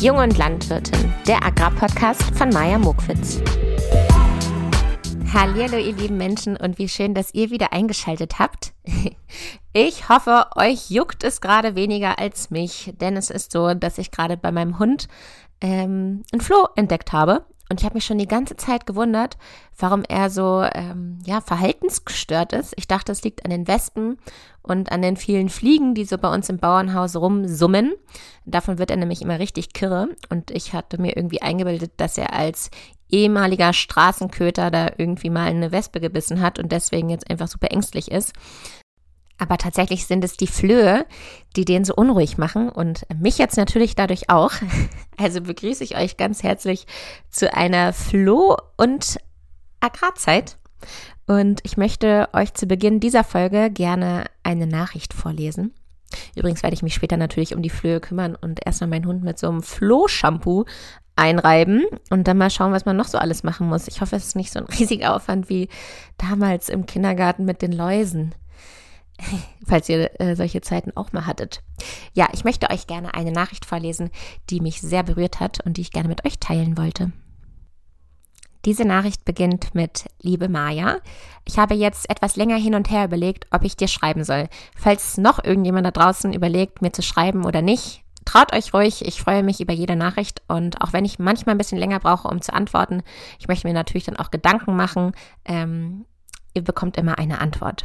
Jung und Landwirtin, der Agrarpodcast von Maja Mokwitz. Hallo ihr lieben Menschen und wie schön, dass ihr wieder eingeschaltet habt. Ich hoffe, euch juckt es gerade weniger als mich, denn es ist so, dass ich gerade bei meinem Hund ähm, ein Floh entdeckt habe und ich habe mich schon die ganze Zeit gewundert, warum er so ähm, ja, verhaltensgestört ist. Ich dachte, es liegt an den Wespen und an den vielen Fliegen, die so bei uns im Bauernhaus rumsummen. Davon wird er nämlich immer richtig kirre. Und ich hatte mir irgendwie eingebildet, dass er als ehemaliger Straßenköter da irgendwie mal eine Wespe gebissen hat und deswegen jetzt einfach super ängstlich ist. Aber tatsächlich sind es die Flöhe, die den so unruhig machen und mich jetzt natürlich dadurch auch. Also begrüße ich euch ganz herzlich zu einer Floh- und Agrarzeit. Und ich möchte euch zu Beginn dieser Folge gerne eine Nachricht vorlesen. Übrigens werde ich mich später natürlich um die Flöhe kümmern und erstmal meinen Hund mit so einem Floh-Shampoo einreiben und dann mal schauen, was man noch so alles machen muss. Ich hoffe, es ist nicht so ein riesiger Aufwand wie damals im Kindergarten mit den Läusen. Falls ihr äh, solche Zeiten auch mal hattet. Ja, ich möchte euch gerne eine Nachricht vorlesen, die mich sehr berührt hat und die ich gerne mit euch teilen wollte. Diese Nachricht beginnt mit Liebe Maja. Ich habe jetzt etwas länger hin und her überlegt, ob ich dir schreiben soll. Falls noch irgendjemand da draußen überlegt, mir zu schreiben oder nicht, traut euch ruhig. Ich freue mich über jede Nachricht und auch wenn ich manchmal ein bisschen länger brauche, um zu antworten, ich möchte mir natürlich dann auch Gedanken machen. Ähm, ihr bekommt immer eine Antwort.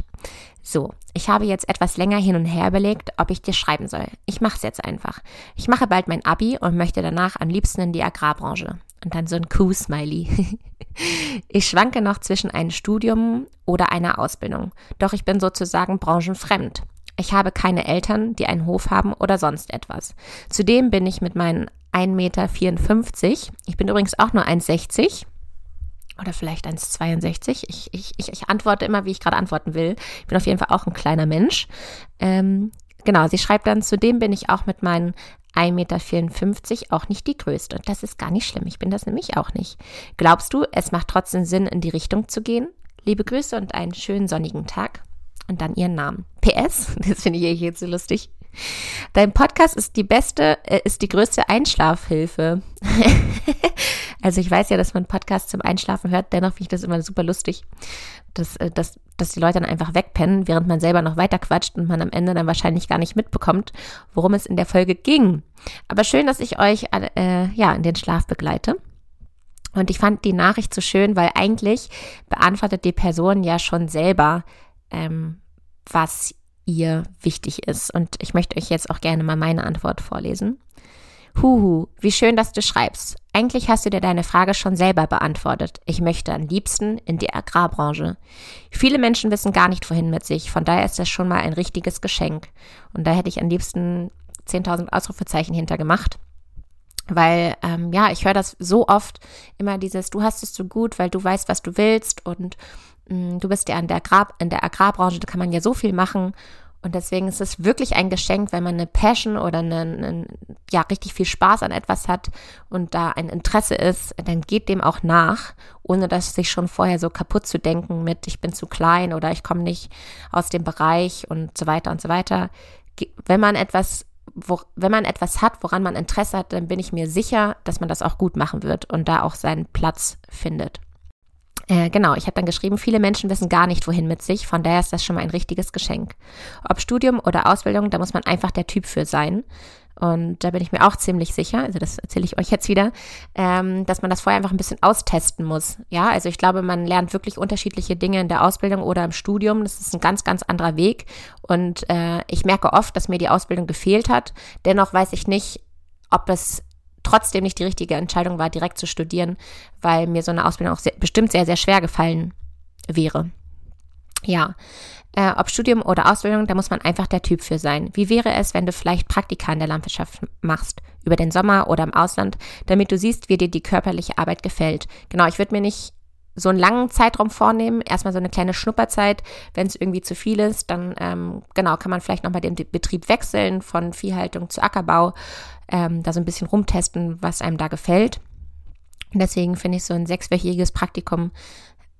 So, ich habe jetzt etwas länger hin und her überlegt, ob ich dir schreiben soll. Ich mache es jetzt einfach. Ich mache bald mein Abi und möchte danach am liebsten in die Agrarbranche. Und dann so ein Kuh-Smiley. ich schwanke noch zwischen einem Studium oder einer Ausbildung. Doch ich bin sozusagen branchenfremd. Ich habe keine Eltern, die einen Hof haben oder sonst etwas. Zudem bin ich mit meinen 1,54 Meter, ich bin übrigens auch nur 1,60 oder vielleicht 1,62. Ich, ich, ich, ich antworte immer, wie ich gerade antworten will. Ich bin auf jeden Fall auch ein kleiner Mensch. Ähm, genau, sie schreibt dann, zudem bin ich auch mit meinen 1,54 Meter auch nicht die größte. Das ist gar nicht schlimm. Ich bin das nämlich auch nicht. Glaubst du, es macht trotzdem Sinn, in die Richtung zu gehen? Liebe Grüße und einen schönen sonnigen Tag. Und dann ihren Namen. PS, das finde ich jetzt so lustig. Dein Podcast ist die beste, äh, ist die größte Einschlafhilfe. also ich weiß ja, dass man Podcasts zum Einschlafen hört, dennoch finde ich das immer super lustig, dass, äh, dass, dass die Leute dann einfach wegpennen, während man selber noch weiter quatscht und man am Ende dann wahrscheinlich gar nicht mitbekommt, worum es in der Folge ging. Aber schön, dass ich euch äh, ja in den Schlaf begleite. Und ich fand die Nachricht so schön, weil eigentlich beantwortet die Person ja schon selber, ähm, was ihr wichtig ist. Und ich möchte euch jetzt auch gerne mal meine Antwort vorlesen. Huhu, wie schön, dass du schreibst. Eigentlich hast du dir deine Frage schon selber beantwortet. Ich möchte am liebsten in die Agrarbranche. Viele Menschen wissen gar nicht, wohin mit sich. Von daher ist das schon mal ein richtiges Geschenk. Und da hätte ich am liebsten 10.000 Ausrufezeichen hintergemacht. Weil, ähm, ja, ich höre das so oft immer dieses, du hast es so gut, weil du weißt, was du willst und du bist ja in der, Agrar, in der Agrarbranche, da kann man ja so viel machen. Und deswegen ist es wirklich ein Geschenk, wenn man eine Passion oder einen, einen, ja, richtig viel Spaß an etwas hat und da ein Interesse ist, dann geht dem auch nach, ohne dass sich schon vorher so kaputt zu denken mit, ich bin zu klein oder ich komme nicht aus dem Bereich und so weiter und so weiter. Wenn man etwas, wo, wenn man etwas hat, woran man Interesse hat, dann bin ich mir sicher, dass man das auch gut machen wird und da auch seinen Platz findet. Äh, genau, ich habe dann geschrieben, viele Menschen wissen gar nicht, wohin mit sich, von daher ist das schon mal ein richtiges Geschenk. Ob Studium oder Ausbildung, da muss man einfach der Typ für sein. Und da bin ich mir auch ziemlich sicher, also das erzähle ich euch jetzt wieder, ähm, dass man das vorher einfach ein bisschen austesten muss. Ja, also ich glaube, man lernt wirklich unterschiedliche Dinge in der Ausbildung oder im Studium. Das ist ein ganz, ganz anderer Weg. Und äh, ich merke oft, dass mir die Ausbildung gefehlt hat. Dennoch weiß ich nicht, ob es trotzdem nicht die richtige Entscheidung war, direkt zu studieren, weil mir so eine Ausbildung auch sehr, bestimmt sehr, sehr schwer gefallen wäre. Ja, äh, ob Studium oder Ausbildung, da muss man einfach der Typ für sein. Wie wäre es, wenn du vielleicht Praktika in der Landwirtschaft machst, über den Sommer oder im Ausland, damit du siehst, wie dir die körperliche Arbeit gefällt? Genau, ich würde mir nicht so einen langen Zeitraum vornehmen, erstmal so eine kleine Schnupperzeit. Wenn es irgendwie zu viel ist, dann ähm, genau kann man vielleicht nochmal den Betrieb wechseln von Viehhaltung zu Ackerbau ähm, da so ein bisschen rumtesten, was einem da gefällt. Und deswegen finde ich so ein sechswöchiges Praktikum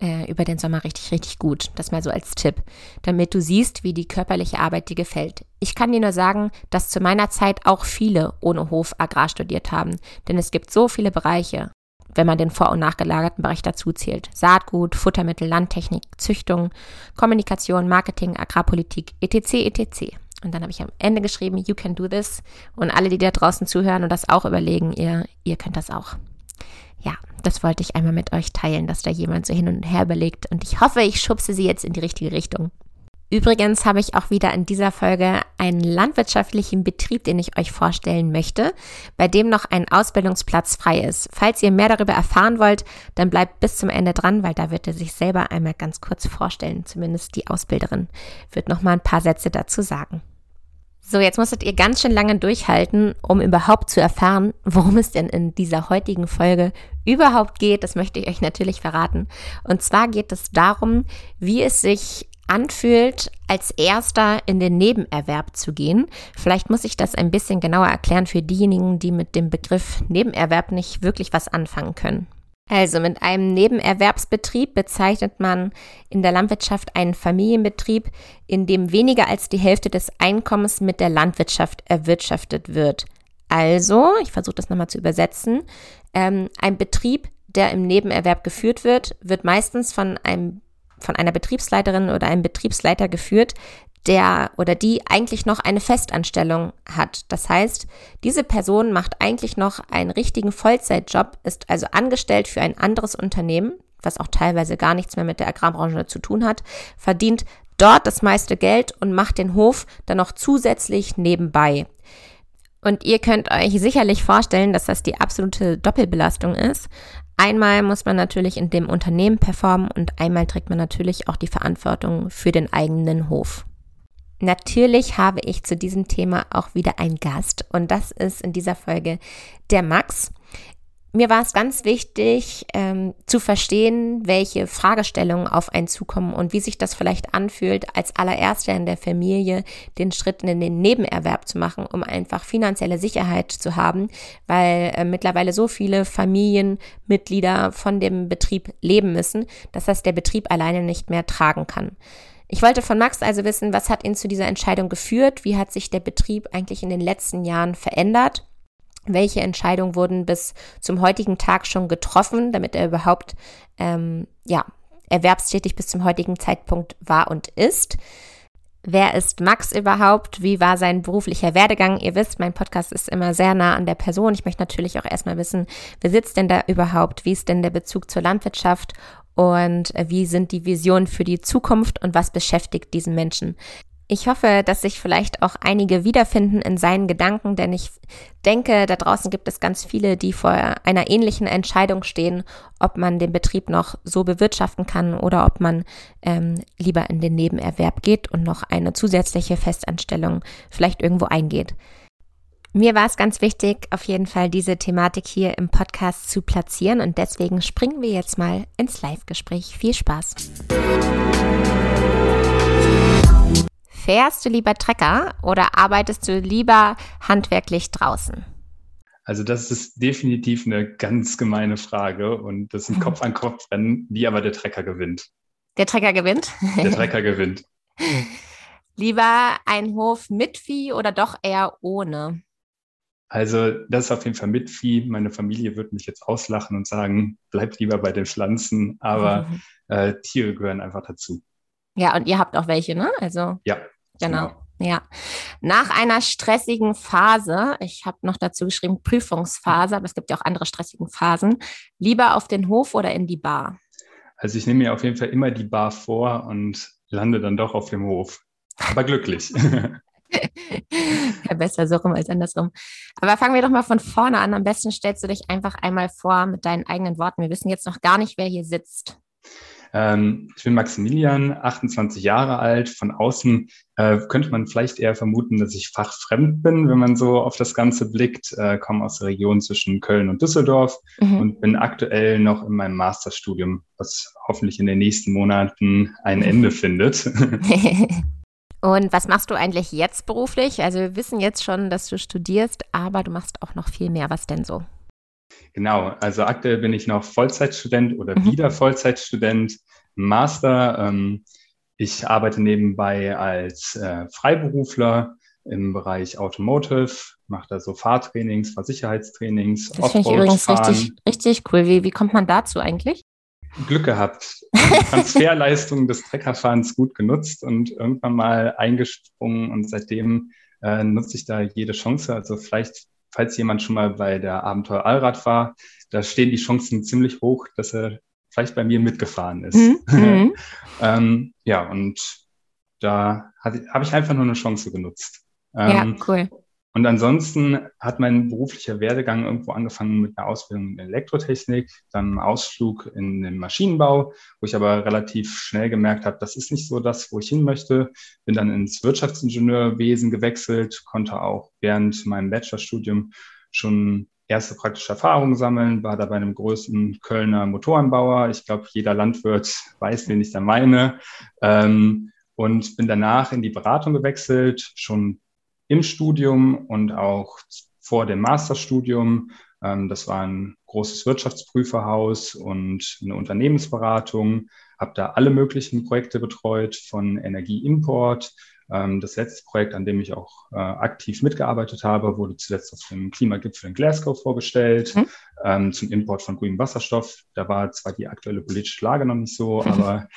äh, über den Sommer richtig, richtig gut. Das mal so als Tipp, damit du siehst, wie die körperliche Arbeit dir gefällt. Ich kann dir nur sagen, dass zu meiner Zeit auch viele ohne Hof Agrar studiert haben, denn es gibt so viele Bereiche, wenn man den vor- und nachgelagerten Bereich dazu zählt. Saatgut, Futtermittel, Landtechnik, Züchtung, Kommunikation, Marketing, Agrarpolitik, etc., etc. Und dann habe ich am Ende geschrieben, you can do this. Und alle, die da draußen zuhören und das auch überlegen, ihr, ihr könnt das auch. Ja, das wollte ich einmal mit euch teilen, dass da jemand so hin und her überlegt. Und ich hoffe, ich schubse sie jetzt in die richtige Richtung. Übrigens habe ich auch wieder in dieser Folge einen landwirtschaftlichen Betrieb, den ich euch vorstellen möchte, bei dem noch ein Ausbildungsplatz frei ist. Falls ihr mehr darüber erfahren wollt, dann bleibt bis zum Ende dran, weil da wird er sich selber einmal ganz kurz vorstellen. Zumindest die Ausbilderin wird noch mal ein paar Sätze dazu sagen. So, jetzt musstet ihr ganz schön lange durchhalten, um überhaupt zu erfahren, worum es denn in dieser heutigen Folge überhaupt geht. Das möchte ich euch natürlich verraten. Und zwar geht es darum, wie es sich anfühlt, als erster in den Nebenerwerb zu gehen. Vielleicht muss ich das ein bisschen genauer erklären für diejenigen, die mit dem Begriff Nebenerwerb nicht wirklich was anfangen können. Also mit einem Nebenerwerbsbetrieb bezeichnet man in der Landwirtschaft einen Familienbetrieb, in dem weniger als die Hälfte des Einkommens mit der Landwirtschaft erwirtschaftet wird. Also, ich versuche das nochmal zu übersetzen, ähm, ein Betrieb, der im Nebenerwerb geführt wird, wird meistens von einem von einer Betriebsleiterin oder einem Betriebsleiter geführt, der oder die eigentlich noch eine Festanstellung hat. Das heißt, diese Person macht eigentlich noch einen richtigen Vollzeitjob, ist also angestellt für ein anderes Unternehmen, was auch teilweise gar nichts mehr mit der Agrarbranche zu tun hat, verdient dort das meiste Geld und macht den Hof dann noch zusätzlich nebenbei. Und ihr könnt euch sicherlich vorstellen, dass das die absolute Doppelbelastung ist. Einmal muss man natürlich in dem Unternehmen performen und einmal trägt man natürlich auch die Verantwortung für den eigenen Hof. Natürlich habe ich zu diesem Thema auch wieder einen Gast und das ist in dieser Folge der Max. Mir war es ganz wichtig ähm, zu verstehen, welche Fragestellungen auf einen zukommen und wie sich das vielleicht anfühlt, als allererster in der Familie den Schritt in den Nebenerwerb zu machen, um einfach finanzielle Sicherheit zu haben, weil äh, mittlerweile so viele Familienmitglieder von dem Betrieb leben müssen, dass das der Betrieb alleine nicht mehr tragen kann. Ich wollte von Max also wissen, was hat ihn zu dieser Entscheidung geführt? Wie hat sich der Betrieb eigentlich in den letzten Jahren verändert? Welche Entscheidungen wurden bis zum heutigen Tag schon getroffen, damit er überhaupt ähm, ja, erwerbstätig bis zum heutigen Zeitpunkt war und ist? Wer ist Max überhaupt? Wie war sein beruflicher Werdegang? Ihr wisst, mein Podcast ist immer sehr nah an der Person. Ich möchte natürlich auch erstmal wissen, wer sitzt denn da überhaupt? Wie ist denn der Bezug zur Landwirtschaft? und äh, wie sind die Visionen für die Zukunft und was beschäftigt diesen Menschen. Ich hoffe, dass sich vielleicht auch einige wiederfinden in seinen Gedanken, denn ich denke, da draußen gibt es ganz viele, die vor einer ähnlichen Entscheidung stehen, ob man den Betrieb noch so bewirtschaften kann oder ob man ähm, lieber in den Nebenerwerb geht und noch eine zusätzliche Festanstellung vielleicht irgendwo eingeht. Mir war es ganz wichtig, auf jeden Fall diese Thematik hier im Podcast zu platzieren und deswegen springen wir jetzt mal ins Live-Gespräch. Viel Spaß! Fährst du lieber Trecker oder arbeitest du lieber handwerklich draußen? Also das ist definitiv eine ganz gemeine Frage und das ist ein Kopf an Kopf Rennen, wie aber der Trecker gewinnt. Der Trecker gewinnt? Der Trecker gewinnt. Lieber ein Hof mit Vieh oder doch eher ohne? Also das ist auf jeden Fall mit Vieh. Meine Familie wird mich jetzt auslachen und sagen, bleibt lieber bei den Pflanzen, aber mhm. äh, Tiere gehören einfach dazu. Ja, und ihr habt auch welche, ne? Also ja, genau. genau. Ja, nach einer stressigen Phase, ich habe noch dazu geschrieben Prüfungsphase, aber es gibt ja auch andere stressige Phasen, lieber auf den Hof oder in die Bar? Also ich nehme mir auf jeden Fall immer die Bar vor und lande dann doch auf dem Hof. Aber glücklich. ja, besser so rum als andersrum. Aber fangen wir doch mal von vorne an. Am besten stellst du dich einfach einmal vor mit deinen eigenen Worten. Wir wissen jetzt noch gar nicht, wer hier sitzt. Ähm, ich bin Maximilian, 28 Jahre alt. Von außen äh, könnte man vielleicht eher vermuten, dass ich fachfremd bin, wenn man so auf das Ganze blickt. Äh, komme aus der Region zwischen Köln und Düsseldorf mhm. und bin aktuell noch in meinem Masterstudium, was hoffentlich in den nächsten Monaten ein Ende findet. Und was machst du eigentlich jetzt beruflich? Also wir wissen jetzt schon, dass du studierst, aber du machst auch noch viel mehr. Was denn so? Genau, also aktuell bin ich noch Vollzeitstudent oder mhm. wieder Vollzeitstudent, Master. Ähm, ich arbeite nebenbei als äh, Freiberufler im Bereich Automotive, mache da so Fahrtrainings, Fahrsicherheitstrainings. Das finde ich übrigens richtig, richtig cool. Wie, wie kommt man dazu eigentlich? Glück gehabt. Transferleistung des Treckerfahrens gut genutzt und irgendwann mal eingesprungen und seitdem äh, nutze ich da jede Chance. Also vielleicht, falls jemand schon mal bei der Abenteuer Allrad war, da stehen die Chancen ziemlich hoch, dass er vielleicht bei mir mitgefahren ist. Mhm. mhm. ähm, ja, und da habe ich einfach nur eine Chance genutzt. Ähm, ja, cool. Und ansonsten hat mein beruflicher Werdegang irgendwo angefangen mit einer Ausbildung in Elektrotechnik, dann einen Ausflug in den Maschinenbau, wo ich aber relativ schnell gemerkt habe, das ist nicht so das, wo ich hin möchte. Bin dann ins Wirtschaftsingenieurwesen gewechselt, konnte auch während meinem Bachelorstudium schon erste praktische Erfahrungen sammeln, war da bei einem größten Kölner Motorenbauer. Ich glaube, jeder Landwirt weiß, wen ich da meine. Ähm, und bin danach in die Beratung gewechselt, schon im Studium und auch vor dem Masterstudium. Ähm, das war ein großes Wirtschaftsprüferhaus und eine Unternehmensberatung. Habe da alle möglichen Projekte betreut, von Energieimport. Ähm, das letzte Projekt, an dem ich auch äh, aktiv mitgearbeitet habe, wurde zuletzt auf dem Klimagipfel in Glasgow vorgestellt, mhm. ähm, zum Import von grünem Wasserstoff. Da war zwar die aktuelle politische Lage noch nicht so, aber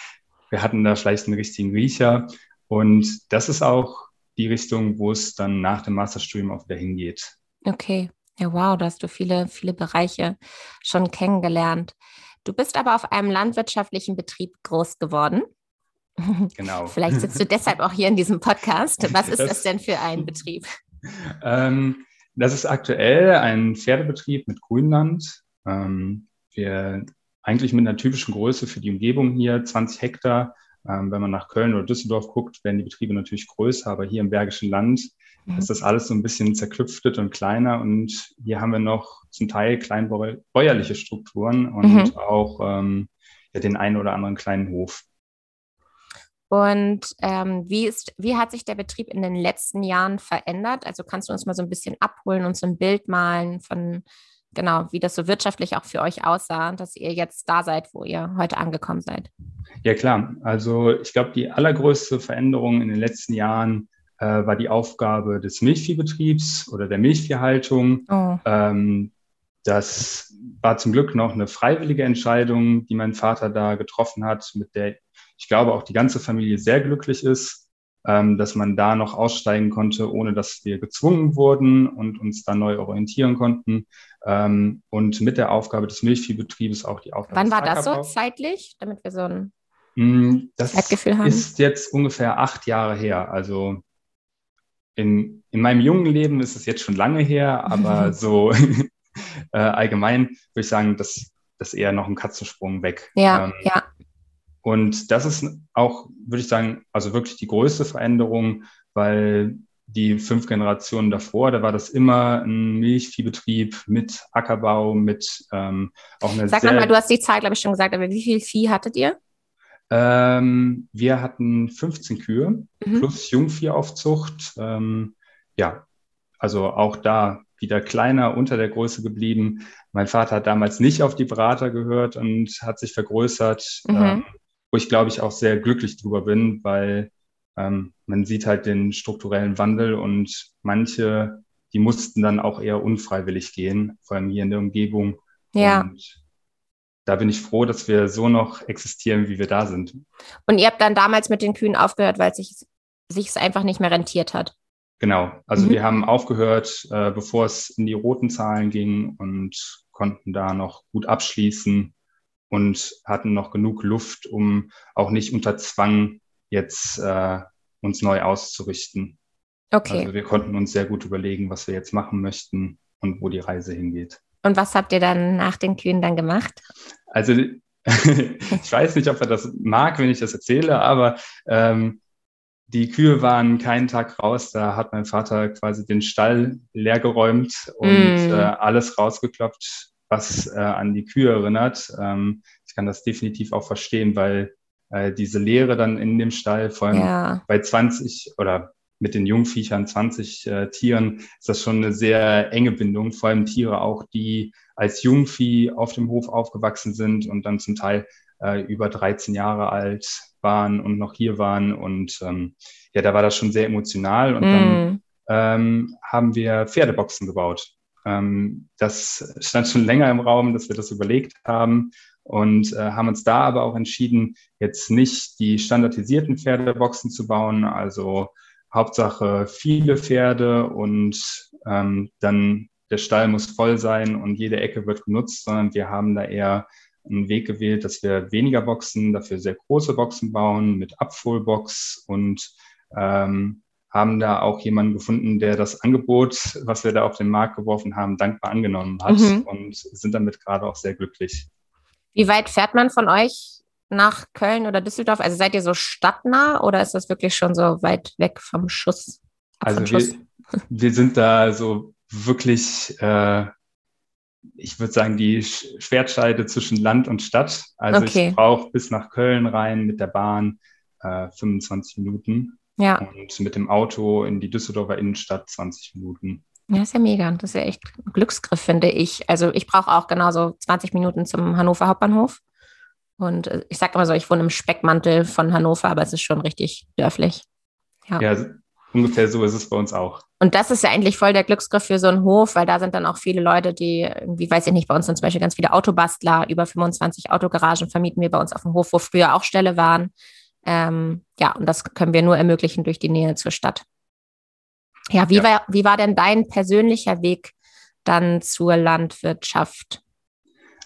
wir hatten da vielleicht einen richtigen Riecher. Und das ist auch die Richtung, wo es dann nach dem Masterstudium auch wieder hingeht. Okay. Ja, wow, da hast du viele, viele Bereiche schon kennengelernt. Du bist aber auf einem landwirtschaftlichen Betrieb groß geworden. Genau. Vielleicht sitzt du deshalb auch hier in diesem Podcast. Was ist das, das denn für ein Betrieb? Ähm, das ist aktuell ein Pferdebetrieb mit Grünland. Ähm, wir eigentlich mit einer typischen Größe für die Umgebung hier, 20 Hektar, ähm, wenn man nach Köln oder Düsseldorf guckt, werden die Betriebe natürlich größer, aber hier im Bergischen Land mhm. ist das alles so ein bisschen zerklüftet und kleiner. Und hier haben wir noch zum Teil kleinbäuerliche Strukturen und mhm. auch ähm, ja, den einen oder anderen kleinen Hof. Und ähm, wie, ist, wie hat sich der Betrieb in den letzten Jahren verändert? Also kannst du uns mal so ein bisschen abholen und so ein Bild malen von, genau, wie das so wirtschaftlich auch für euch aussah, dass ihr jetzt da seid, wo ihr heute angekommen seid? Ja, klar. Also ich glaube, die allergrößte Veränderung in den letzten Jahren äh, war die Aufgabe des Milchviehbetriebs oder der Milchviehhaltung. Oh. Ähm, das war zum Glück noch eine freiwillige Entscheidung, die mein Vater da getroffen hat, mit der ich glaube auch die ganze Familie sehr glücklich ist, ähm, dass man da noch aussteigen konnte, ohne dass wir gezwungen wurden und uns da neu orientieren konnten. Ähm, und mit der Aufgabe des Milchviehbetriebes auch die Aufgabe. Wann war das so zeitlich, damit wir so ein Mm, das ist jetzt ungefähr acht Jahre her. Also in, in meinem jungen Leben ist es jetzt schon lange her, aber so äh, allgemein würde ich sagen, dass das eher noch ein Katzensprung weg. Ja, ähm, ja. Und das ist auch, würde ich sagen, also wirklich die größte Veränderung, weil die fünf Generationen davor, da war das immer ein Milchviehbetrieb mit Ackerbau, mit ähm, auch eine Sag mal, du hast die Zahl, glaube ich, schon gesagt, aber wie viel Vieh hattet ihr? Ähm, wir hatten 15 Kühe mhm. plus Jungviehaufzucht. Ähm, ja, also auch da wieder kleiner unter der Größe geblieben. Mein Vater hat damals nicht auf die Berater gehört und hat sich vergrößert, mhm. ähm, wo ich glaube ich auch sehr glücklich drüber bin, weil ähm, man sieht halt den strukturellen Wandel und manche, die mussten dann auch eher unfreiwillig gehen, vor allem hier in der Umgebung. Ja. Und da bin ich froh, dass wir so noch existieren, wie wir da sind. Und ihr habt dann damals mit den Kühen aufgehört, weil es sich, sich es einfach nicht mehr rentiert hat. Genau. Also mhm. wir haben aufgehört, äh, bevor es in die roten Zahlen ging und konnten da noch gut abschließen und hatten noch genug Luft, um auch nicht unter Zwang jetzt äh, uns neu auszurichten. Okay. Also wir konnten uns sehr gut überlegen, was wir jetzt machen möchten und wo die Reise hingeht. Und was habt ihr dann nach den Kühen dann gemacht? Also ich weiß nicht, ob er das mag, wenn ich das erzähle, aber ähm, die Kühe waren keinen Tag raus. Da hat mein Vater quasi den Stall leergeräumt und mm. äh, alles rausgekloppt, was äh, an die Kühe erinnert. Ähm, ich kann das definitiv auch verstehen, weil äh, diese Leere dann in dem Stall, vor allem ja. bei 20 oder mit den Jungviechern, 20 äh, Tieren, ist das schon eine sehr enge Bindung. Vor allem Tiere auch, die als Jungvieh auf dem Hof aufgewachsen sind und dann zum Teil äh, über 13 Jahre alt waren und noch hier waren. Und ähm, ja, da war das schon sehr emotional. Und mm. dann ähm, haben wir Pferdeboxen gebaut. Ähm, das stand schon länger im Raum, dass wir das überlegt haben und äh, haben uns da aber auch entschieden, jetzt nicht die standardisierten Pferdeboxen zu bauen, also Hauptsache viele Pferde und ähm, dann der Stall muss voll sein und jede Ecke wird genutzt, sondern wir haben da eher einen Weg gewählt, dass wir weniger Boxen, dafür sehr große Boxen bauen mit Abfullbox und ähm, haben da auch jemanden gefunden, der das Angebot, was wir da auf den Markt geworfen haben, dankbar angenommen hat mhm. und sind damit gerade auch sehr glücklich. Wie weit fährt man von euch nach Köln oder Düsseldorf? Also seid ihr so stadtnah oder ist das wirklich schon so weit weg vom Schuss? Also wir, wir, sind da so wirklich, äh, ich würde sagen, die Schwertscheide zwischen Land und Stadt. Also okay. ich brauche bis nach Köln rein mit der Bahn äh, 25 Minuten. Ja. Und mit dem Auto in die Düsseldorfer Innenstadt 20 Minuten. Ja, ist ja mega. Das ist ja echt ein Glücksgriff, finde ich. Also ich brauche auch genauso 20 Minuten zum Hannover Hauptbahnhof. Und äh, ich sage immer so, ich wohne im Speckmantel von Hannover, aber es ist schon richtig dörflich. Ja. ja, ungefähr so ist es bei uns auch. Und das ist ja eigentlich voll der Glücksgriff für so einen Hof, weil da sind dann auch viele Leute, die irgendwie, weiß ich nicht, bei uns sind zum Beispiel ganz viele Autobastler, über 25 Autogaragen vermieten wir bei uns auf dem Hof, wo früher auch Ställe waren. Ähm, ja, und das können wir nur ermöglichen durch die Nähe zur Stadt. Ja, wie, ja. War, wie war denn dein persönlicher Weg dann zur Landwirtschaft?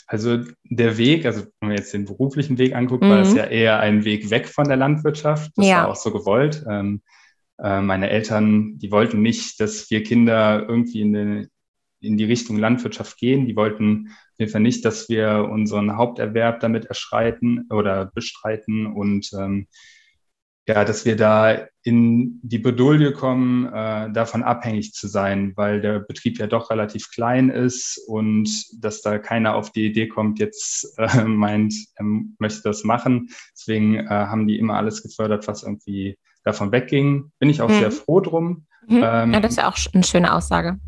Also der Weg, also wenn man jetzt den beruflichen Weg anguckt, mhm. war es ja eher ein Weg weg von der Landwirtschaft. Das ja. war auch so gewollt. Ähm, äh, meine Eltern, die wollten nicht, dass wir Kinder irgendwie in, eine, in die Richtung Landwirtschaft gehen. Die wollten auf jeden Fall nicht, dass wir unseren Haupterwerb damit erschreiten oder bestreiten und ähm, ja, dass wir da in die Bedouille kommen, äh, davon abhängig zu sein, weil der Betrieb ja doch relativ klein ist und dass da keiner auf die Idee kommt, jetzt äh, meint, er möchte das machen. Deswegen äh, haben die immer alles gefördert, was irgendwie davon wegging. Bin ich auch mhm. sehr froh drum. Mhm. Ähm, ja, das ist ja auch eine schöne Aussage.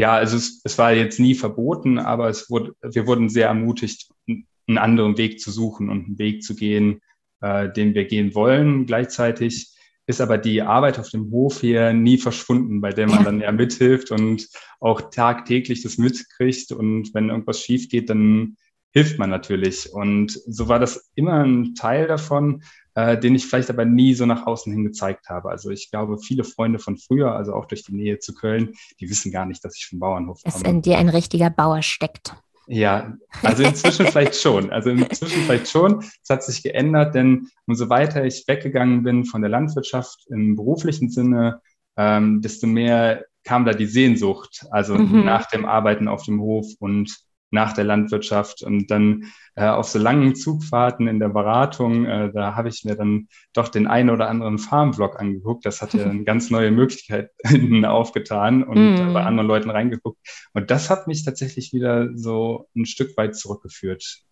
Ja, also es, es war jetzt nie verboten, aber es wurde, wir wurden sehr ermutigt, einen anderen Weg zu suchen und einen Weg zu gehen, äh, den wir gehen wollen. Gleichzeitig ist aber die Arbeit auf dem Hof hier nie verschwunden, bei der man dann ja mithilft und auch tagtäglich das mitkriegt. Und wenn irgendwas schief geht, dann hilft man natürlich. Und so war das immer ein Teil davon, äh, den ich vielleicht aber nie so nach außen hin gezeigt habe. Also ich glaube, viele Freunde von früher, also auch durch die Nähe zu Köln, die wissen gar nicht, dass ich vom Bauernhof komme. Dass in dir ein richtiger Bauer steckt. Ja, also inzwischen vielleicht schon. Also inzwischen vielleicht schon. Es hat sich geändert, denn umso weiter ich weggegangen bin von der Landwirtschaft im beruflichen Sinne, ähm, desto mehr kam da die Sehnsucht, also mhm. nach dem Arbeiten auf dem Hof und nach der Landwirtschaft und dann äh, auf so langen Zugfahrten in der Beratung, äh, da habe ich mir dann doch den einen oder anderen Farmvlog angeguckt. Das hat ja eine ganz neue Möglichkeiten aufgetan und mm. bei anderen Leuten reingeguckt. Und das hat mich tatsächlich wieder so ein Stück weit zurückgeführt.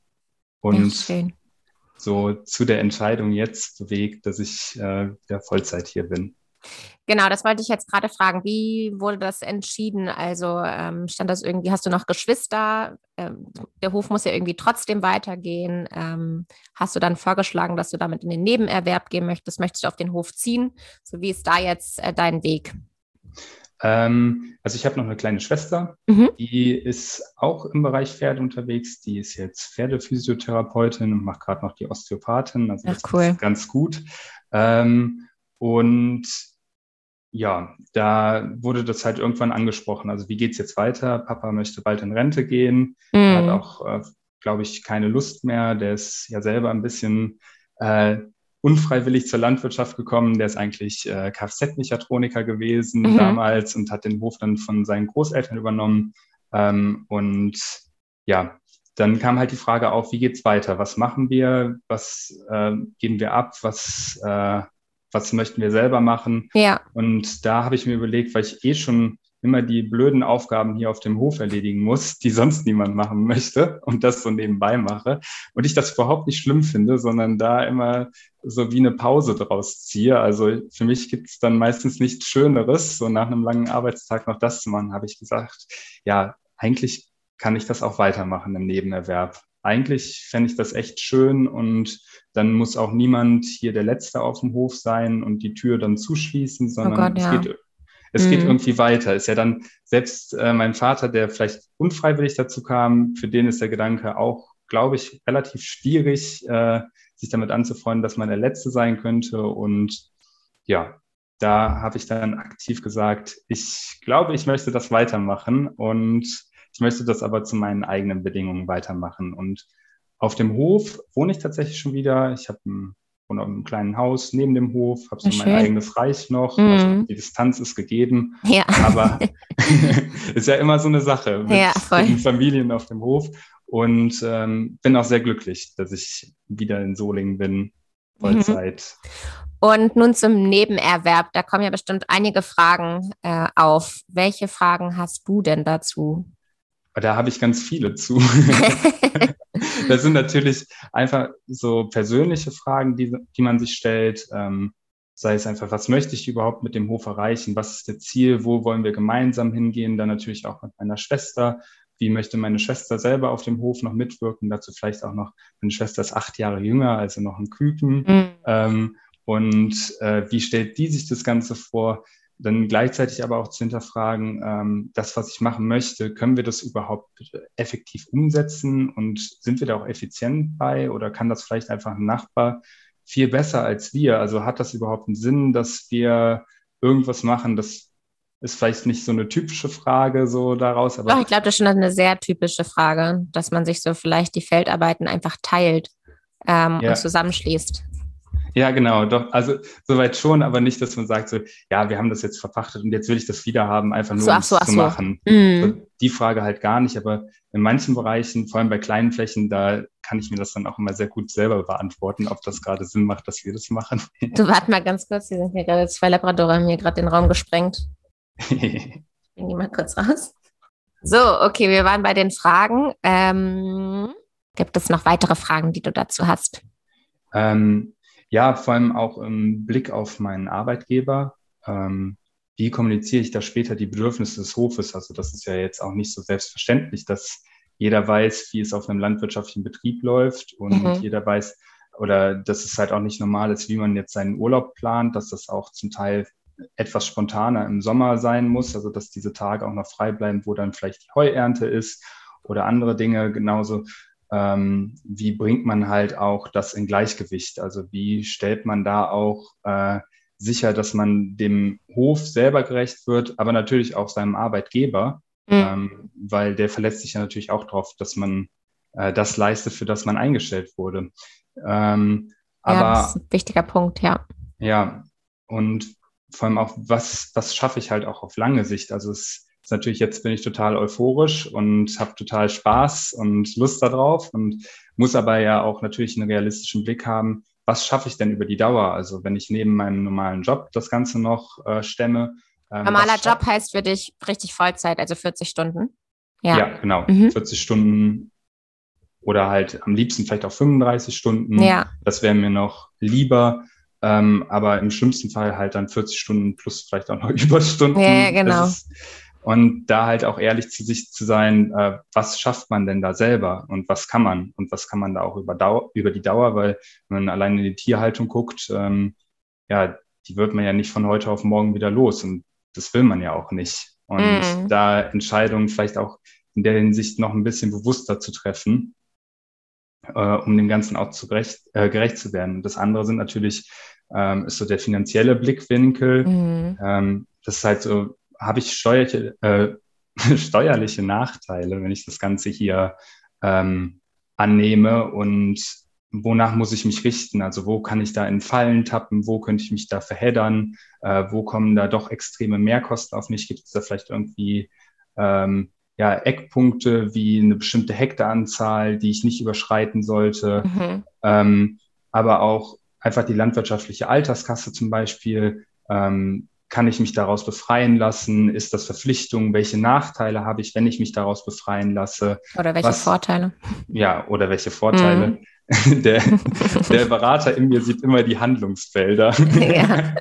Und so zu der Entscheidung jetzt bewegt, dass ich äh, der Vollzeit hier bin. Genau, das wollte ich jetzt gerade fragen. Wie wurde das entschieden? Also ähm, stand das irgendwie, hast du noch Geschwister? Ähm, der Hof muss ja irgendwie trotzdem weitergehen. Ähm, hast du dann vorgeschlagen, dass du damit in den Nebenerwerb gehen möchtest? Möchtest du auf den Hof ziehen? So wie ist da jetzt äh, dein Weg? Ähm, also ich habe noch eine kleine Schwester, mhm. die ist auch im Bereich Pferde unterwegs. Die ist jetzt Pferdephysiotherapeutin und macht gerade noch die Osteopathin. Also Ach, das cool. ist ganz gut. Ähm, und ja, da wurde das halt irgendwann angesprochen. Also wie geht's jetzt weiter? Papa möchte bald in Rente gehen, mhm. hat auch, äh, glaube ich, keine Lust mehr. Der ist ja selber ein bisschen äh, unfreiwillig zur Landwirtschaft gekommen. Der ist eigentlich äh, Kfz-Mechatroniker gewesen mhm. damals und hat den Hof dann von seinen Großeltern übernommen. Ähm, und ja, dann kam halt die Frage auf, wie geht's weiter? Was machen wir? Was äh, geben wir ab? Was äh, was möchten wir selber machen. Ja. Und da habe ich mir überlegt, weil ich eh schon immer die blöden Aufgaben hier auf dem Hof erledigen muss, die sonst niemand machen möchte und das so nebenbei mache. Und ich das überhaupt nicht schlimm finde, sondern da immer so wie eine Pause draus ziehe. Also für mich gibt es dann meistens nichts Schöneres, so nach einem langen Arbeitstag noch das zu machen, habe ich gesagt, ja, eigentlich kann ich das auch weitermachen im Nebenerwerb. Eigentlich fände ich das echt schön und dann muss auch niemand hier der Letzte auf dem Hof sein und die Tür dann zuschließen, oh sondern oh Gott, ja. es geht es mhm. geht irgendwie weiter. Ist ja dann selbst äh, mein Vater, der vielleicht unfreiwillig dazu kam, für den ist der Gedanke auch, glaube ich, relativ schwierig, äh, sich damit anzufreunden, dass man der Letzte sein könnte. Und ja, da habe ich dann aktiv gesagt, ich glaube, ich möchte das weitermachen und ich möchte das aber zu meinen eigenen Bedingungen weitermachen. Und auf dem Hof wohne ich tatsächlich schon wieder. Ich habe ein wohne in einem kleinen Haus neben dem Hof, habe so mein eigenes Reich noch. Mhm. Also die Distanz ist gegeben. Ja. Aber ist ja immer so eine Sache mit ja, den Familien auf dem Hof. Und ähm, bin auch sehr glücklich, dass ich wieder in Solingen bin, Vollzeit. Mhm. Und nun zum Nebenerwerb. Da kommen ja bestimmt einige Fragen äh, auf. Welche Fragen hast du denn dazu? Da habe ich ganz viele zu. das sind natürlich einfach so persönliche Fragen, die, die man sich stellt. Ähm, sei es einfach, was möchte ich überhaupt mit dem Hof erreichen? Was ist das Ziel? Wo wollen wir gemeinsam hingehen? Dann natürlich auch mit meiner Schwester. Wie möchte meine Schwester selber auf dem Hof noch mitwirken? Dazu vielleicht auch noch, meine Schwester ist acht Jahre jünger, also noch ein Küken. Mhm. Ähm, und äh, wie stellt die sich das Ganze vor? Dann gleichzeitig aber auch zu hinterfragen, ähm, das, was ich machen möchte, können wir das überhaupt effektiv umsetzen und sind wir da auch effizient bei oder kann das vielleicht einfach ein Nachbar viel besser als wir? Also hat das überhaupt einen Sinn, dass wir irgendwas machen, das ist vielleicht nicht so eine typische Frage so daraus, aber. Doch, ich glaube, das ist schon eine sehr typische Frage, dass man sich so vielleicht die Feldarbeiten einfach teilt ähm, ja. und zusammenschließt. Ja, genau, doch, also soweit schon, aber nicht, dass man sagt so, ja, wir haben das jetzt verpachtet und jetzt will ich das wieder haben, einfach nur so, um so, zu so. machen. Mhm. So, die Frage halt gar nicht, aber in manchen Bereichen, vor allem bei kleinen Flächen, da kann ich mir das dann auch immer sehr gut selber beantworten, ob das gerade Sinn macht, dass wir das machen. Du warte mal ganz kurz, hier sind hier gerade zwei Labradore, haben hier gerade den Raum gesprengt. ich bring die mal kurz raus. So, okay, wir waren bei den Fragen. Ähm, gibt es noch weitere Fragen, die du dazu hast? Ähm, ja, vor allem auch im Blick auf meinen Arbeitgeber. Ähm, wie kommuniziere ich da später die Bedürfnisse des Hofes? Also das ist ja jetzt auch nicht so selbstverständlich, dass jeder weiß, wie es auf einem landwirtschaftlichen Betrieb läuft und mhm. jeder weiß, oder dass es halt auch nicht normal ist, wie man jetzt seinen Urlaub plant, dass das auch zum Teil etwas spontaner im Sommer sein muss, also dass diese Tage auch noch frei bleiben, wo dann vielleicht die Heuernte ist oder andere Dinge genauso ähm, wie bringt man halt auch das in Gleichgewicht? Also wie stellt man da auch äh, sicher, dass man dem Hof selber gerecht wird, aber natürlich auch seinem Arbeitgeber, mhm. ähm, weil der verletzt sich ja natürlich auch darauf, dass man äh, das leistet, für das man eingestellt wurde. Ähm, aber, ja, das ist ein wichtiger Punkt, ja. Ja, und vor allem auch, was, was schaffe ich halt auch auf lange Sicht? Also es ist natürlich jetzt bin ich total euphorisch und habe total Spaß und Lust darauf und muss aber ja auch natürlich einen realistischen Blick haben, was schaffe ich denn über die Dauer? Also wenn ich neben meinem normalen Job das Ganze noch äh, stemme. Ähm, Normaler Job heißt für dich richtig Vollzeit, also 40 Stunden. Ja, ja genau. Mhm. 40 Stunden oder halt am liebsten vielleicht auch 35 Stunden. Ja. Das wäre mir noch lieber. Ähm, aber im schlimmsten Fall halt dann 40 Stunden plus vielleicht auch noch Überstunden. Ja, ja genau. Ist, und da halt auch ehrlich zu sich zu sein, äh, was schafft man denn da selber und was kann man und was kann man da auch über, Dauer, über die Dauer, weil wenn man allein in die Tierhaltung guckt, ähm, ja, die wird man ja nicht von heute auf morgen wieder los und das will man ja auch nicht. Und mm. da Entscheidungen vielleicht auch in der Hinsicht noch ein bisschen bewusster zu treffen, äh, um dem Ganzen auch zu gerecht, äh, gerecht zu werden. Das andere sind natürlich, ähm, ist so der finanzielle Blickwinkel. Mm. Ähm, das ist halt so, habe ich steuerliche, äh, steuerliche Nachteile, wenn ich das Ganze hier ähm, annehme und wonach muss ich mich richten? Also wo kann ich da in Fallen tappen? Wo könnte ich mich da verheddern? Äh, wo kommen da doch extreme Mehrkosten auf mich? Gibt es da vielleicht irgendwie ähm, ja, Eckpunkte wie eine bestimmte Hektaranzahl, die ich nicht überschreiten sollte? Mhm. Ähm, aber auch einfach die landwirtschaftliche Alterskasse zum Beispiel. Ähm, kann ich mich daraus befreien lassen? Ist das Verpflichtung? Welche Nachteile habe ich, wenn ich mich daraus befreien lasse? Oder welche Was, Vorteile? Ja, oder welche Vorteile? Mhm. Der, der Berater in mir sieht immer die Handlungsfelder. Ja.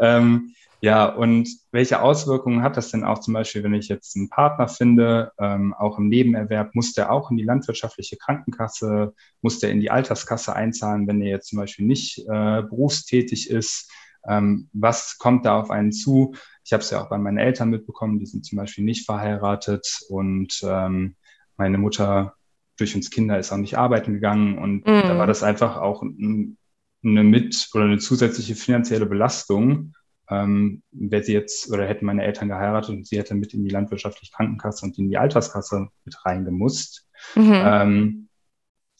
ähm, ja, und welche Auswirkungen hat das denn auch zum Beispiel, wenn ich jetzt einen Partner finde, ähm, auch im Nebenerwerb, muss der auch in die landwirtschaftliche Krankenkasse, muss der in die Alterskasse einzahlen, wenn er jetzt zum Beispiel nicht äh, berufstätig ist? Ähm, was kommt da auf einen zu? Ich habe es ja auch bei meinen Eltern mitbekommen, die sind zum Beispiel nicht verheiratet und ähm, meine Mutter durch uns Kinder ist auch nicht arbeiten gegangen und mm. da war das einfach auch ein, eine mit oder eine zusätzliche finanzielle Belastung ähm, wäre sie jetzt oder hätten meine Eltern geheiratet und sie hätte mit in die landwirtschaftliche Krankenkasse und in die Alterskasse mit reingemusst. Mhm. Ähm,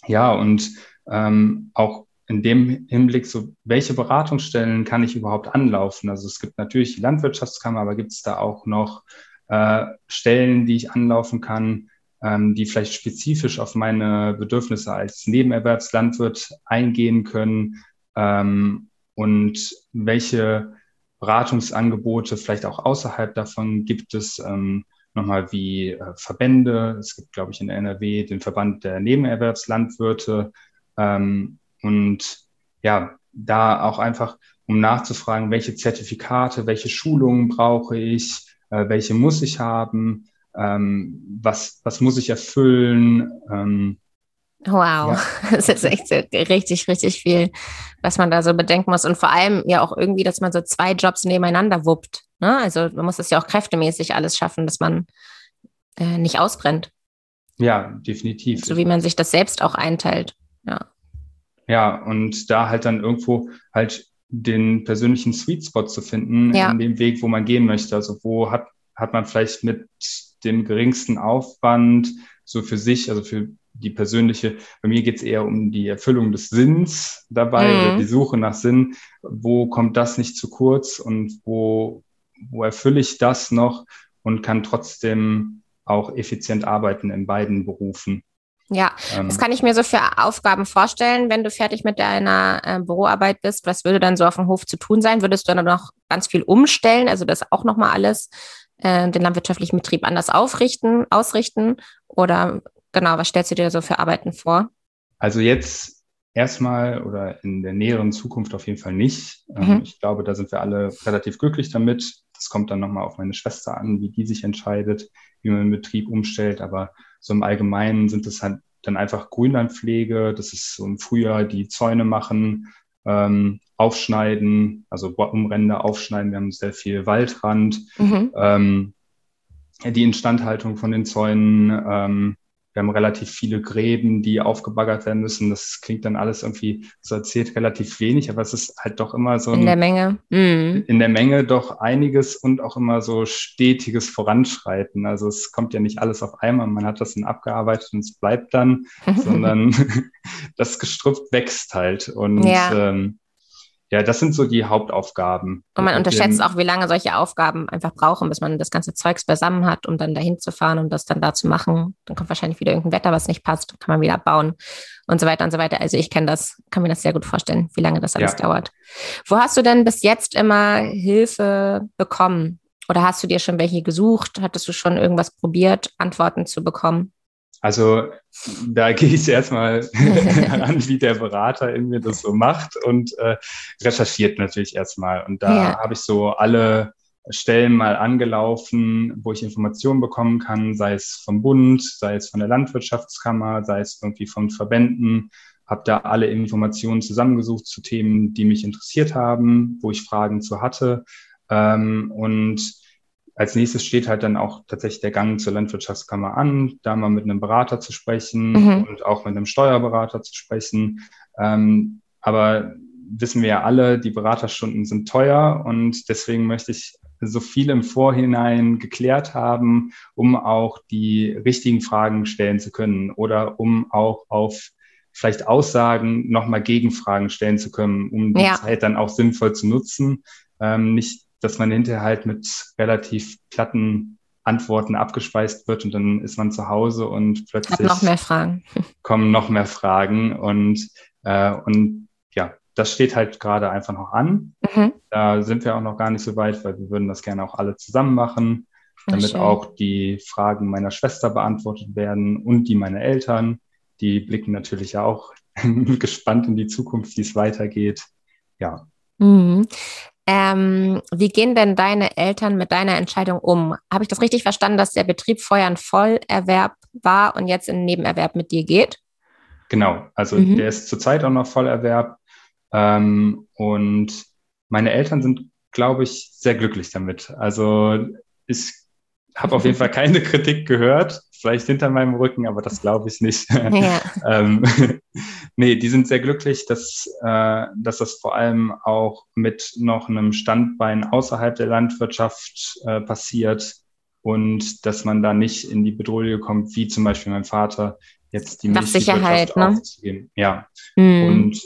ja, und ähm, auch in dem Hinblick, so welche Beratungsstellen kann ich überhaupt anlaufen? Also es gibt natürlich die Landwirtschaftskammer, aber gibt es da auch noch äh, Stellen, die ich anlaufen kann, ähm, die vielleicht spezifisch auf meine Bedürfnisse als Nebenerwerbslandwirt eingehen können? Ähm, und welche Beratungsangebote, vielleicht auch außerhalb davon gibt es ähm, nochmal wie äh, Verbände. Es gibt, glaube ich, in der NRW den Verband der Nebenerwerbslandwirte. Ähm, und ja, da auch einfach, um nachzufragen, welche Zertifikate, welche Schulungen brauche ich, äh, welche muss ich haben, ähm, was, was muss ich erfüllen. Ähm, Wow, ja. das ist echt richtig, richtig viel, was man da so bedenken muss. Und vor allem ja auch irgendwie, dass man so zwei Jobs nebeneinander wuppt. Ne? Also man muss es ja auch kräftemäßig alles schaffen, dass man äh, nicht ausbrennt. Ja, definitiv. So wie man sich das selbst auch einteilt. Ja. Ja, und da halt dann irgendwo halt den persönlichen Sweet Spot zu finden ja. in dem Weg, wo man gehen möchte. Also wo hat, hat man vielleicht mit dem geringsten Aufwand so für sich, also für die persönliche, bei mir geht es eher um die Erfüllung des Sinns dabei mhm. oder die Suche nach Sinn. Wo kommt das nicht zu kurz und wo, wo erfülle ich das noch und kann trotzdem auch effizient arbeiten in beiden Berufen. Ja, ähm, das kann ich mir so für Aufgaben vorstellen, wenn du fertig mit deiner äh, Büroarbeit bist. Was würde dann so auf dem Hof zu tun sein? Würdest du dann noch ganz viel umstellen, also das auch nochmal alles, äh, den landwirtschaftlichen Betrieb anders aufrichten, ausrichten? Oder genau, was stellst du dir so für Arbeiten vor? Also jetzt erstmal oder in der näheren Zukunft auf jeden Fall nicht. Ähm, mhm. Ich glaube, da sind wir alle relativ glücklich damit. Das kommt dann nochmal auf meine Schwester an, wie die sich entscheidet, wie man den Betrieb umstellt. Aber so im Allgemeinen sind es halt dann einfach Grünlandpflege. Das ist so im Frühjahr die Zäune machen, ähm, aufschneiden, also Umränder aufschneiden. Wir haben sehr viel Waldrand. Mhm. Ähm, die Instandhaltung von den Zäunen, ähm, wir haben relativ viele Gräben, die aufgebaggert werden müssen. Das klingt dann alles irgendwie, so erzählt relativ wenig, aber es ist halt doch immer so. Ein, in der Menge. Mhm. In der Menge doch einiges und auch immer so stetiges Voranschreiten. Also es kommt ja nicht alles auf einmal. Man hat das dann abgearbeitet und es bleibt dann, sondern das Gestrüpp wächst halt. Und ja. ähm, ja, das sind so die Hauptaufgaben. Und man unterschätzt auch, wie lange solche Aufgaben einfach brauchen, bis man das ganze Zeugs beisammen hat, um dann dahin zu fahren und das dann da zu machen. Dann kommt wahrscheinlich wieder irgendein Wetter, was nicht passt, kann man wieder abbauen und so weiter und so weiter. Also ich kenne das, kann mir das sehr gut vorstellen, wie lange das alles ja. dauert. Wo hast du denn bis jetzt immer Hilfe bekommen? Oder hast du dir schon welche gesucht? Hattest du schon irgendwas probiert, Antworten zu bekommen? Also da gehe ich erstmal an, wie der Berater in mir das so macht und äh, recherchiert natürlich erstmal. Und da ja. habe ich so alle Stellen mal angelaufen, wo ich Informationen bekommen kann, sei es vom Bund, sei es von der Landwirtschaftskammer, sei es irgendwie von Verbänden. Habe da alle Informationen zusammengesucht zu Themen, die mich interessiert haben, wo ich Fragen zu hatte. Ähm, und als nächstes steht halt dann auch tatsächlich der Gang zur Landwirtschaftskammer an, da mal mit einem Berater zu sprechen mhm. und auch mit einem Steuerberater zu sprechen. Ähm, aber wissen wir ja alle, die Beraterstunden sind teuer und deswegen möchte ich so viel im Vorhinein geklärt haben, um auch die richtigen Fragen stellen zu können oder um auch auf vielleicht Aussagen nochmal Gegenfragen stellen zu können, um die ja. Zeit dann auch sinnvoll zu nutzen. Ähm, nicht dass man hinterher halt mit relativ platten Antworten abgespeist wird und dann ist man zu Hause und plötzlich noch mehr Fragen. kommen noch mehr Fragen und, äh, und ja, das steht halt gerade einfach noch an. Mhm. Da sind wir auch noch gar nicht so weit, weil wir würden das gerne auch alle zusammen machen, damit Ach, auch die Fragen meiner Schwester beantwortet werden und die meiner Eltern. Die blicken natürlich ja auch gespannt in die Zukunft, wie es weitergeht. Ja. Mhm. Ähm, wie gehen denn deine Eltern mit deiner Entscheidung um? Habe ich das richtig verstanden, dass der Betrieb vorher ein Vollerwerb war und jetzt in Nebenerwerb mit dir geht? Genau, also mhm. der ist zurzeit auch noch Vollerwerb. Ähm, und meine Eltern sind, glaube ich, sehr glücklich damit. Also ich habe auf jeden Fall keine Kritik gehört, vielleicht hinter meinem Rücken, aber das glaube ich nicht. Ja. ähm, nee, die sind sehr glücklich, dass, äh, dass das vor allem auch mit noch einem Standbein außerhalb der Landwirtschaft äh, passiert und dass man da nicht in die Bedrohung kommt, wie zum Beispiel mein Vater, jetzt die Sicherheit, ne? aufzugeben. Ja. Mm. Und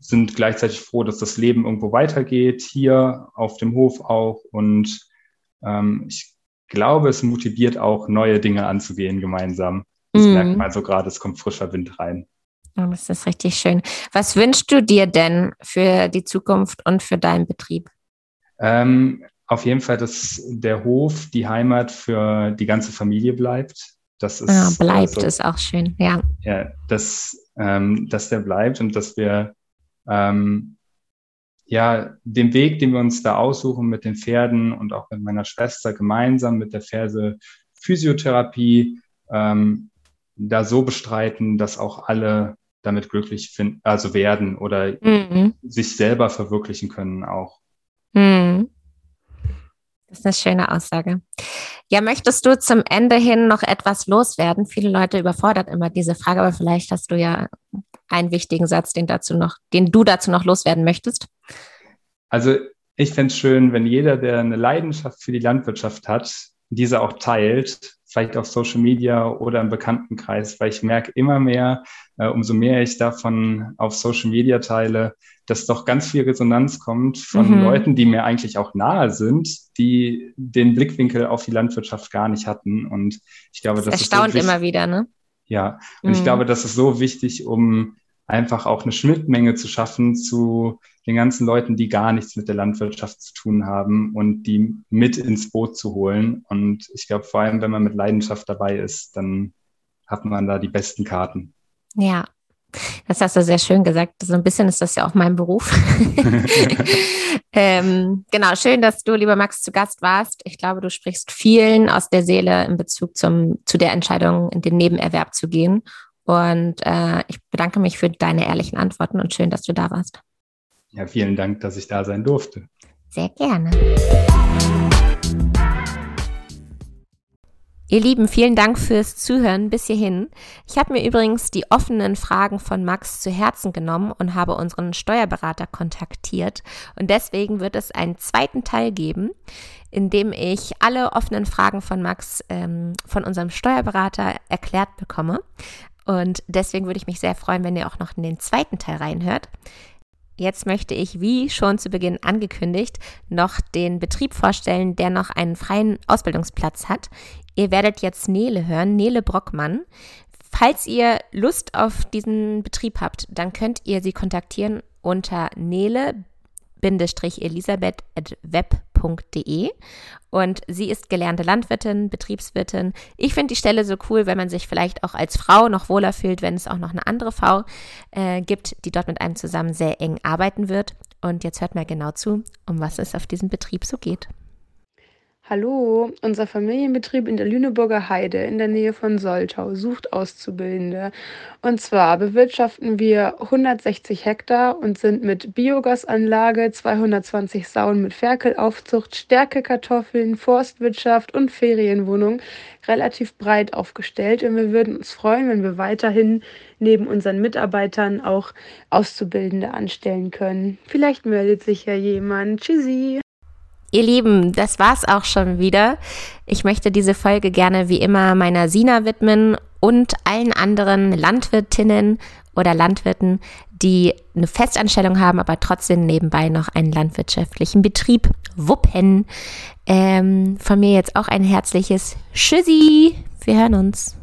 sind gleichzeitig froh, dass das Leben irgendwo weitergeht, hier auf dem Hof auch. Und ähm, ich glaube, es motiviert auch, neue Dinge anzugehen gemeinsam. Das mm. merkt man so gerade, es kommt frischer Wind rein. Oh, das ist richtig schön. Was wünschst du dir denn für die Zukunft und für deinen Betrieb? Ähm, auf jeden Fall, dass der Hof die Heimat für die ganze Familie bleibt. Das ist, ah, bleibt also, ist auch schön, ja. Ja, dass, ähm, dass der bleibt und dass wir ähm, ja, den Weg, den wir uns da aussuchen mit den Pferden und auch mit meiner Schwester gemeinsam mit der Ferse Physiotherapie, ähm, da so bestreiten, dass auch alle damit glücklich finden, also werden oder mhm. sich selber verwirklichen können auch. Mhm. Das ist eine schöne Aussage. Ja, möchtest du zum Ende hin noch etwas loswerden? Viele Leute überfordert immer diese Frage, aber vielleicht hast du ja einen wichtigen Satz, den, dazu noch, den du dazu noch loswerden möchtest? Also ich fände es schön, wenn jeder, der eine Leidenschaft für die Landwirtschaft hat, diese auch teilt, vielleicht auf Social Media oder im Bekanntenkreis, weil ich merke immer mehr, äh, umso mehr ich davon auf Social Media teile, dass doch ganz viel Resonanz kommt von mhm. Leuten, die mir eigentlich auch nahe sind, die den Blickwinkel auf die Landwirtschaft gar nicht hatten. Und ich glaube, das, das erstaunt ist so immer wieder, ne? Ja, und mhm. ich glaube, das ist so wichtig, um einfach auch eine Schnittmenge zu schaffen zu den ganzen Leuten, die gar nichts mit der Landwirtschaft zu tun haben und die mit ins Boot zu holen. Und ich glaube, vor allem, wenn man mit Leidenschaft dabei ist, dann hat man da die besten Karten. Ja, das hast du sehr schön gesagt. So ein bisschen ist das ja auch mein Beruf. ähm, genau, schön, dass du, lieber Max, zu Gast warst. Ich glaube, du sprichst vielen aus der Seele in Bezug zum, zu der Entscheidung, in den Nebenerwerb zu gehen. Und äh, ich bedanke mich für deine ehrlichen Antworten und schön, dass du da warst. Ja, vielen Dank, dass ich da sein durfte. Sehr gerne. Ihr Lieben, vielen Dank fürs Zuhören bis hierhin. Ich habe mir übrigens die offenen Fragen von Max zu Herzen genommen und habe unseren Steuerberater kontaktiert. Und deswegen wird es einen zweiten Teil geben, in dem ich alle offenen Fragen von Max ähm, von unserem Steuerberater erklärt bekomme. Und deswegen würde ich mich sehr freuen, wenn ihr auch noch in den zweiten Teil reinhört. Jetzt möchte ich, wie schon zu Beginn angekündigt, noch den Betrieb vorstellen, der noch einen freien Ausbildungsplatz hat. Ihr werdet jetzt Nele hören, Nele Brockmann. Falls ihr Lust auf diesen Betrieb habt, dann könnt ihr sie kontaktieren unter nele elisabeth.web.de und sie ist gelernte Landwirtin, Betriebswirtin. Ich finde die Stelle so cool, wenn man sich vielleicht auch als Frau noch wohler fühlt, wenn es auch noch eine andere Frau äh, gibt, die dort mit einem zusammen sehr eng arbeiten wird. Und jetzt hört mal genau zu, um was es auf diesem Betrieb so geht. Hallo, unser Familienbetrieb in der Lüneburger Heide in der Nähe von Soltau sucht Auszubildende. Und zwar bewirtschaften wir 160 Hektar und sind mit Biogasanlage, 220 Sauen mit Ferkelaufzucht, Stärkekartoffeln, Forstwirtschaft und Ferienwohnung relativ breit aufgestellt. Und wir würden uns freuen, wenn wir weiterhin neben unseren Mitarbeitern auch Auszubildende anstellen können. Vielleicht meldet sich ja jemand. Tschüssi! Ihr Lieben, das war's auch schon wieder. Ich möchte diese Folge gerne wie immer meiner Sina widmen und allen anderen Landwirtinnen oder Landwirten, die eine Festanstellung haben, aber trotzdem nebenbei noch einen landwirtschaftlichen Betrieb wuppen. Ähm, von mir jetzt auch ein herzliches Tschüssi. Wir hören uns.